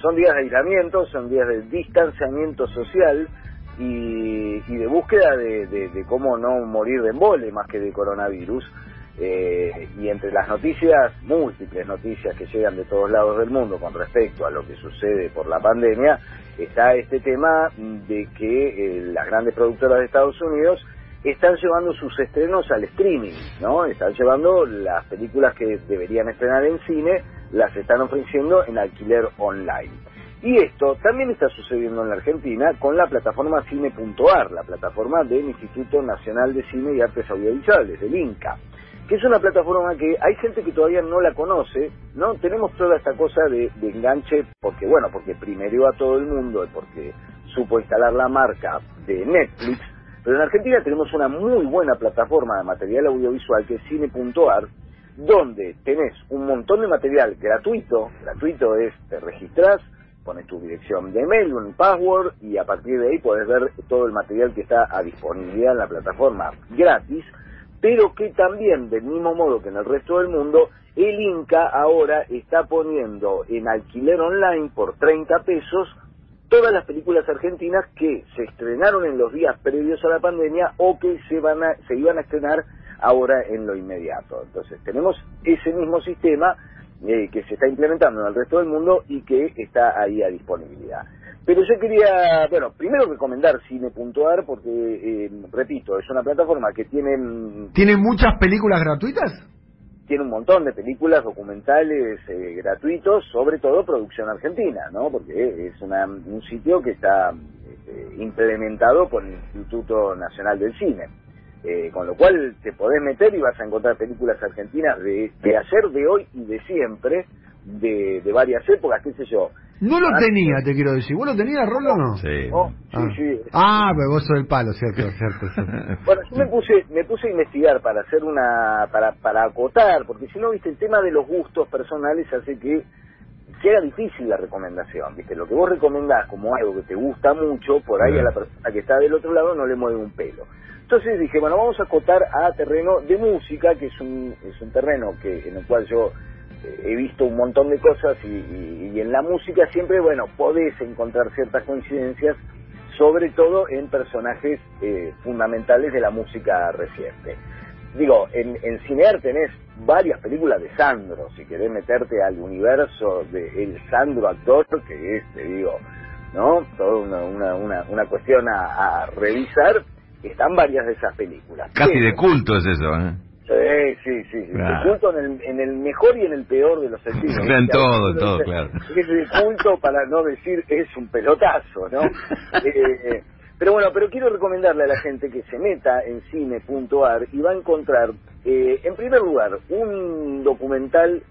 son, días de aislamiento, son días de distanciamiento social y, de búsqueda de, cómo no morir de embole más que de coronavirus. Eh, y entre las noticias, múltiples noticias que llegan de todos lados del mundo con respecto a lo que sucede por la pandemia, está este tema de que eh, las grandes productoras de Estados Unidos están llevando sus estrenos al streaming, ¿no? Están llevando las películas que deberían estrenar en cine, las están ofreciendo en alquiler online. Y esto también está sucediendo en la Argentina con la plataforma Cine.ar, la plataforma del Instituto Nacional de Cine y Artes Audiovisuales, del INCA, que es una plataforma que hay gente que todavía no la conoce, ¿no? Tenemos toda esta cosa de, de enganche, porque bueno, porque primero a todo el mundo, porque supo instalar la marca de Netflix, pero en Argentina tenemos una muy buena plataforma de material audiovisual que es cine.ar, donde tenés un montón de material gratuito, gratuito es, te registras, pones tu dirección de email, un password y a partir de ahí podés ver todo el material que está a disponibilidad en la plataforma gratis, pero que también, del mismo modo que en el resto del mundo, el Inca ahora está poniendo en alquiler online por 30 pesos todas las películas argentinas que se estrenaron en los días previos a la pandemia o que se, van a, se iban a estrenar ahora en lo inmediato. Entonces, tenemos ese mismo sistema eh, que se está implementando en el resto del mundo y que está ahí a disponibilidad. Pero yo quería, bueno, primero recomendar Cine.ar porque, eh, repito, es una plataforma que tiene... ¿Tiene muchas películas gratuitas? Tiene un montón de películas documentales eh, gratuitos, sobre todo producción argentina, ¿no? Porque es un sitio que está eh, implementado por el Instituto Nacional del Cine. Eh, con lo cual te podés meter y vas a encontrar películas argentinas de, de ayer, de hoy y de siempre, de, de varias épocas, qué sé yo. No lo tenía, te quiero decir. ¿Vos lo tenías, Rolo, o no? Sí. Oh, sí, ah. sí. Ah, pero vos sos el palo, cierto, cierto, bueno, yo me puse, me puse a investigar para hacer una, para, para acotar, porque si no, viste, el tema de los gustos personales hace que sea difícil la recomendación, viste, lo que vos recomendás como algo que te gusta mucho, por ahí a la persona que está del otro lado no le mueve un pelo. Entonces dije, bueno, vamos a acotar a terreno de música, que es un, es un terreno que en el cual yo he visto un montón de cosas y, en la música siempre, bueno, podés encontrar ciertas coincidencias, sobre todo en personajes eh, fundamentales de la música reciente. Digo, en, en Cinear tenés varias películas de Sandro, si querés meterte al universo de el Sandro actor, que es, te digo, ¿no? Toda una, una, una, cuestión a, revisar, están varias de esas películas. Casi de culto es eso, ¿eh? Sí, sí, sí. culto en el, en el mejor y en el peor de los sentidos. En todo, todo, claro. Es de culto para no decir es un pelotazo, ¿no? Eh, pero bueno, pero quiero recomendarle a la gente que se meta en cine.ar y va a encontrar, eh, en primer lugar, un documental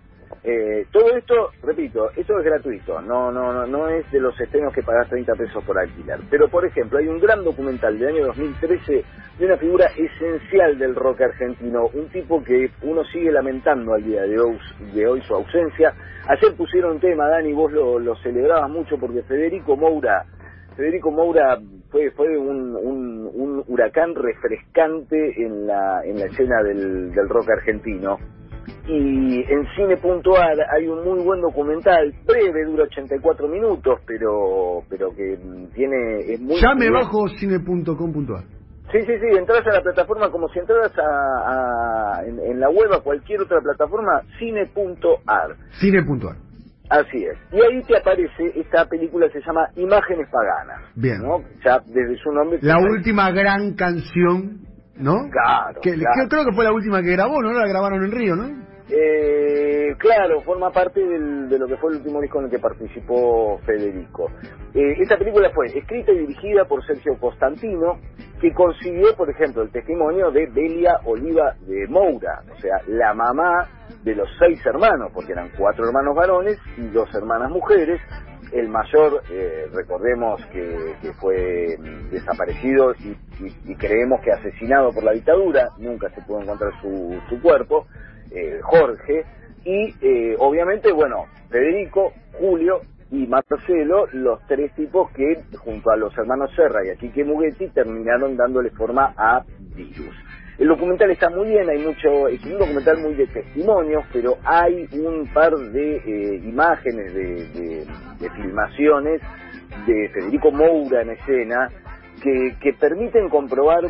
eh, todo esto, repito, esto es gratuito, no, no, no, no es de los estrenos que pagás 30 pesos por alquilar. Pero, por ejemplo, hay un gran documental del año 2013 de una figura esencial del rock argentino, un tipo que uno sigue lamentando al día de hoy, de hoy su ausencia. Ayer pusieron un tema, Dani, vos lo, lo celebrabas mucho porque Federico Moura, Federico Moura fue, fue un, un, un huracán refrescante en la, en la escena del, del rock argentino y en cine.ar hay un muy buen documental, breve, dura 84 minutos, pero pero que tiene... Es muy ya me bajo cine.com.ar. Sí, sí, sí, entras a la plataforma como si entras a, en, la web a cualquier otra plataforma, cine.ar. Cine.ar. Así es. Y ahí te aparece, esta película se llama Imágenes Paganas. Bien. ¿no? Ya desde su nombre... La última gran canción, ¿no? Claro, que, Creo que fue la última que grabó, ¿no? La grabaron en Río, ¿no? Eh, claro, forma parte de lo que fue el último disco en el que participó Federico. Eh, esta película fue escrita y dirigida por Sergio Constantino, que consiguió, por ejemplo, el testimonio de Delia Oliva de Moura, o sea, la mamá de los seis hermanos, porque eran cuatro hermanos varones y dos hermanas mujeres. El mayor, eh, recordemos que, fue desaparecido y, creemos que asesinado por la dictadura, nunca se pudo encontrar su, su cuerpo. Eh, Jorge, y eh, obviamente, bueno, Federico, Julio y Marcelo, los tres tipos que junto a los hermanos Serra y a Quique Mughetti terminaron dándole forma a Virus. El documental está muy bien, hay mucho, es un documental muy de testimonios, pero hay un par de eh, imágenes de, filmaciones de Federico Moura en escena que, que permiten comprobar,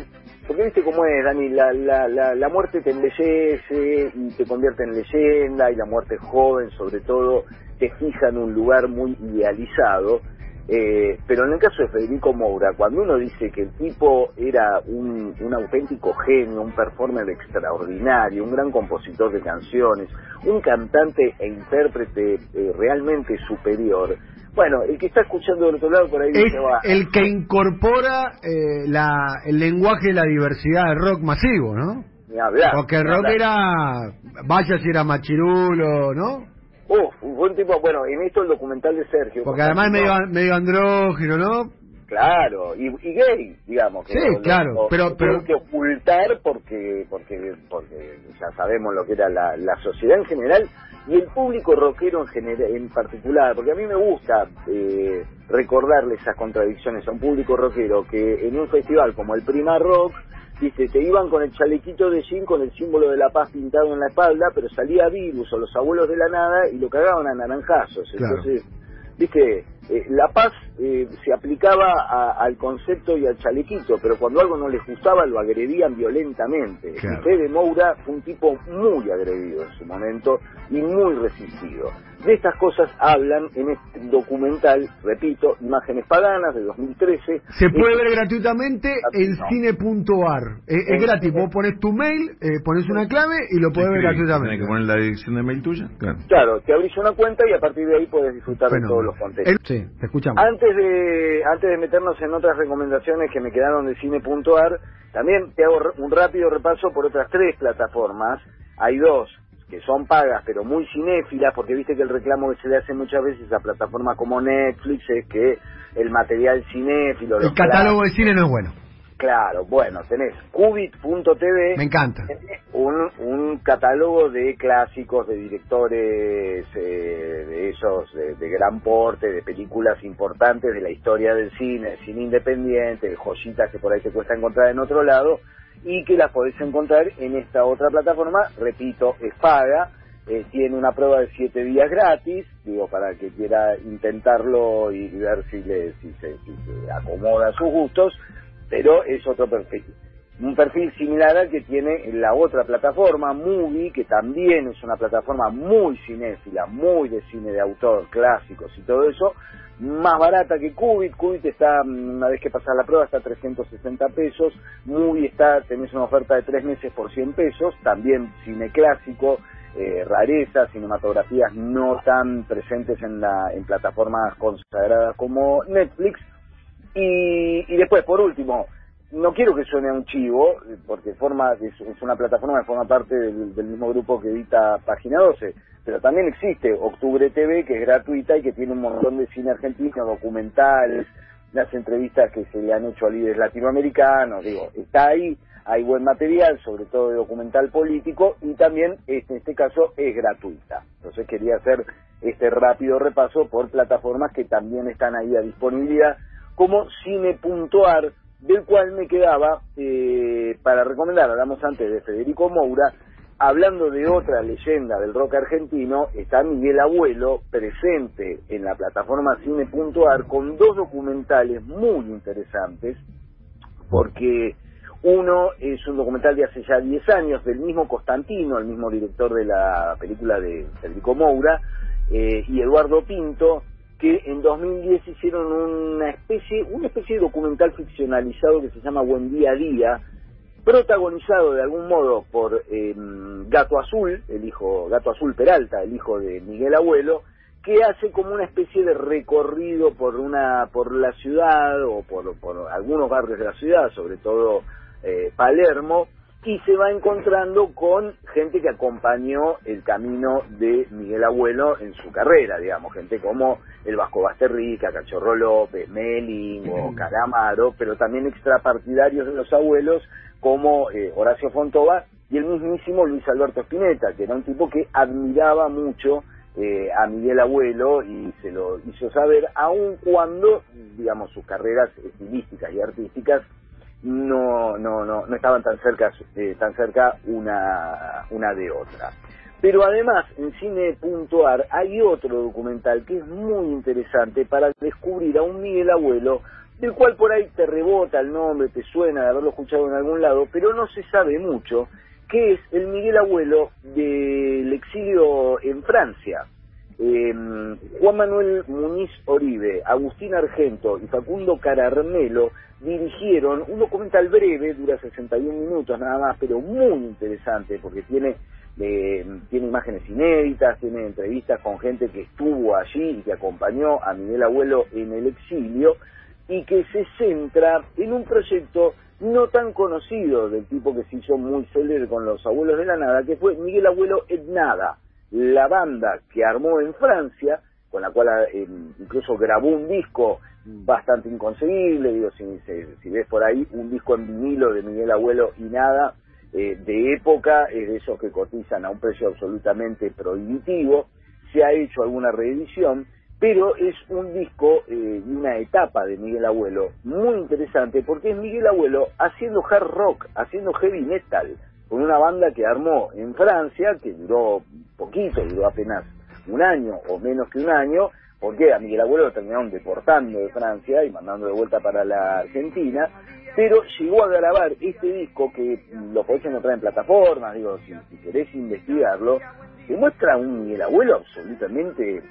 porque viste cómo es, Dani, la, la, la, la muerte te embellece y te convierte en leyenda, y la muerte joven sobre todo te fija en un lugar muy idealizado. Eh, pero en el caso de Federico Moura, cuando uno dice que el tipo era un, un auténtico genio, un performer extraordinario, un gran compositor de canciones, un cantante e intérprete eh, realmente superior, bueno, el que está escuchando del otro lado por ahí Es dice, va, el que incorpora eh, la, el lenguaje de la diversidad del rock masivo, ¿no? ni hablar. Porque el rock hablar. era, vaya si era machirulo, ¿no? Uf, fue un tipo, bueno, en esto el documental de Sergio. Porque además es medio, medio andrógino, ¿no? Claro, y, y gay, digamos. Que Sí, lo- claro, lo pero- pero- que ocultar porque, porque, porque ya sabemos lo que era la, la sociedad en general y el público rockero en, general, en particular, porque a mí me gusta eh, recordarle esas contradicciones a un público rockero que en un festival como el Prima Rock, dice, te iban con el chalequito de jean con el símbolo de la paz pintado en la espalda, pero salía Virus o los abuelos de la nada y lo cagaban a naranjazos. Claro. Entonces, viste, eh, la paz eh, se aplicaba a- al concepto y al chalequito, pero cuando algo no les gustaba lo agredían violentamente. Claro. Y Fede Moura fue un tipo muy agredido en su momento y muy resistido. De estas cosas hablan en este documental, repito, Imágenes Paganas de 2013. Se puede Es- ver gratuitamente en No. cine.ar. Es, es En gratis, cine. vos pones tu mail, eh, pones una clave y lo podés ver gratuitamente. que poner la dirección de mail tuya. Claro. Claro, te abrís una cuenta y a partir de ahí puedes disfrutar de todos los contenidos. El- sí, te escuchamos. Antes de antes de meternos en otras recomendaciones que me quedaron de cine.ar, también te hago un rápido repaso por otras tres plataformas. Hay dos que son pagas pero muy cinéfilas, porque viste que el reclamo que se le hace muchas veces a plataformas como Netflix es que el material cinéfilo... El catálogo de cine no es bueno. Claro, bueno, tenés Cubit.tv, Me encanta. un, un catálogo de clásicos, de directores, eh, de esos de, de gran porte, de películas importantes de la historia del cine, del cine independiente, de joyitas que por ahí te cuesta encontrar en otro lado, y que las podés encontrar en esta otra plataforma, repito, es paga, eh, tiene una prueba de siete días gratis, digo, para el que quiera intentarlo y ver si, le, si, se, si se acomoda a sus gustos, pero es otro perfil. Un perfil similar al que tiene la otra plataforma, Movie, que también es una plataforma muy cinéfila, muy de cine de autor, clásicos y todo eso, más barata que Qubit. Qubit está, mm, una vez que pasas la prueba, está a 360 pesos. Movie está, tenés una oferta de tres meses por 100 pesos. También cine clásico, eh, rarezas, cinematografías no tan presentes en, la, en plataformas consagradas como Netflix. Y, y después, por último, no quiero que suene a un chivo, porque forma es, una plataforma que forma parte del, del mismo grupo que edita Página 12, pero también existe Octubre TV, que es gratuita y que tiene un montón de cine argentino, documentales, las entrevistas que se le han hecho a líderes latinoamericanos, digo, está ahí, hay buen material, sobre todo de documental político, y también este, en este caso es gratuita. Entonces quería hacer este rápido repaso por plataformas que también están ahí a disponibilidad, como cine.ar, del cual me quedaba eh, para recomendar, hablamos antes de Federico Moura, hablando de otra leyenda del rock argentino, está Miguel Abuelo presente en la plataforma cine.ar con dos documentales muy interesantes, porque uno es un documental de hace ya 10 años del mismo Constantino, el mismo director de la película de Federico Moura, eh, y Eduardo Pinto, que en 2010 hicieron una especie, una especie de documental ficcionalizado que se llama Buen Día a Día, protagonizado de algún modo por eh, Gato Azul, el hijo, Gato Azul Peralta, el hijo de Miguel Abuelo, que hace como una especie de recorrido por una, por la ciudad o por, por algunos barrios de la ciudad, sobre todo eh, Palermo, y se va encontrando con gente que acompañó el camino de Miguel Abuelo en su carrera, digamos, gente como el Vasco Basterrica, Cachorro López, Meling o Calamaro, pero también extrapartidarios de los abuelos como eh, Horacio Fontova y el mismísimo Luis Alberto Spinetta, que era un tipo que admiraba mucho eh, a Miguel Abuelo y se lo hizo saber, aun cuando, digamos, sus carreras estilísticas y artísticas no no no no estaban tan cerca eh, tan cerca una una de otra Pero además, en cine.ar hay otro documental que es muy interesante para descubrir a un Miguel Abuelo, del cual por ahí te rebota el nombre, te suena de haberlo escuchado en algún lado, pero no se sabe mucho, que es el Miguel Abuelo del exilio en Francia. Eh, Juan Manuel Muniz Oribe, Agustín Argento y Facundo Cararmelo dirigieron un documental breve, dura 61 minutos nada más, pero muy interesante porque tiene eh, tiene imágenes inéditas, tiene entrevistas con gente que estuvo allí y que acompañó a Miguel Abuelo en el exilio y que se centra en un proyecto no tan conocido del tipo que se hizo muy célebre con los abuelos de la nada, que fue Miguel Abuelo en Nada, la banda que armó en Francia, con la cual eh, incluso grabó un disco bastante inconcebible, digo, si, si, ves por ahí un disco en vinilo de Miguel Abuelo y nada, eh, de época, es de esos que cotizan a un precio absolutamente prohibitivo, se ha hecho alguna reedición, pero es un disco eh, y una etapa de Miguel Abuelo muy interesante porque es Miguel Abuelo haciendo hard rock, haciendo heavy metal, con una banda que armó en Francia, que duró poquito, duró apenas un año o menos que un año, porque a Miguel Abuelo lo terminaron deportando de Francia y mandando de vuelta para la Argentina, pero llegó a grabar este disco que lo podés encontrar en plataformas, digo, si, querés investigarlo, que muestra un Miguel Abuelo absolutamente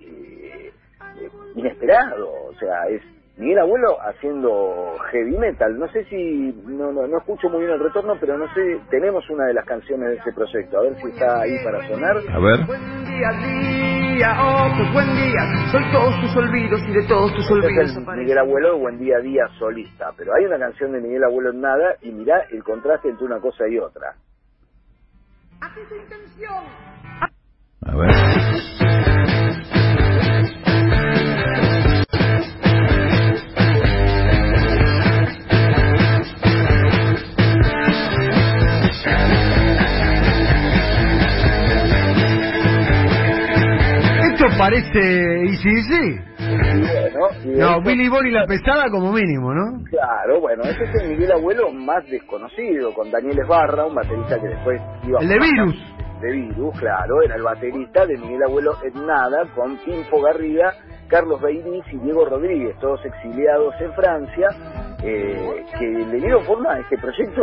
eh, eh, inesperado, o sea, es Miguel Abuelo haciendo heavy metal. No sé si, no, no, no, escucho muy bien el retorno, pero no sé, tenemos una de las canciones de ese proyecto, a ver si está ahí para sonar. A ver. Buen día, día, oh, pues buen día, soy todos tus olvidos y de todos tus olvidos. Es el Miguel Abuelo, Buen día, día solista, pero hay una canción de Miguel Abuelo en nada y mirá el contraste entre una cosa y otra. A ver. Parece sí Bueno, no, Billy Bonnie la pesada como mínimo, ¿no? Claro, bueno, ese es el Miguel Abuelo más desconocido, con Daniel Esbarra, un baterista que después iba El de Virus. De Virus, claro, era el baterista de Miguel Abuelo en nada, con Pinfo Garriga, Carlos Beiriz y Diego Rodríguez, todos exiliados en Francia, eh, que le dieron forma a este proyecto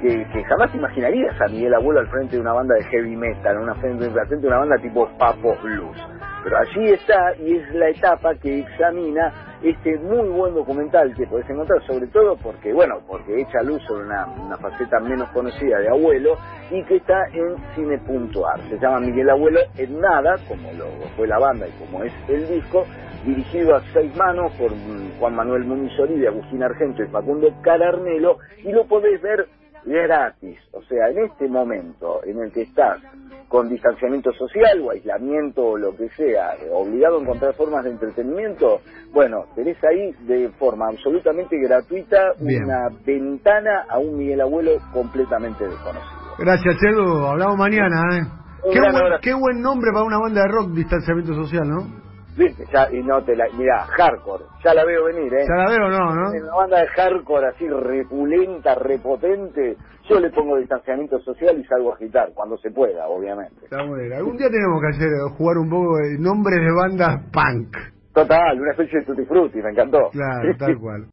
que, jamás imaginarías a Miguel Abuelo al frente de una banda de heavy metal, una frente, al frente de una banda tipo Papo Blues. Pero allí está y es la etapa que examina este muy buen documental que podés encontrar, sobre todo porque, bueno, porque echa luz sobre una, una faceta menos conocida de Abuelo y que está en cine.ar. Se llama Miguel Abuelo en nada, como lo fue la banda y como es el disco, dirigido a seis manos por Juan Manuel Muniz y Agustín Argento y Facundo Cararnelo, y lo podés ver gratis. O sea, en este momento en el que estás con distanciamiento social o aislamiento o lo que sea, obligado a encontrar formas de entretenimiento, bueno, tenés ahí de forma absolutamente gratuita una ventana a un Miguel Abuelo completamente desconocido. Gracias, Edu. Hablamos mañana, ¿eh? Qué buen, qué buen nombre para una banda de rock, distanciamiento social, ¿no? Ya, y no te la. Mirá, hardcore. Ya la veo venir, ¿eh? Ya la veo, no, ¿no? En una banda de hardcore así repulenta, repotente, yo le pongo distanciamiento social y salgo a agitar, cuando se pueda, obviamente. Está. Algún día tenemos que hacer, jugar un poco de nombres de bandas punk. Total, una especie de tutti frutti, me encantó. Claro, tal cual.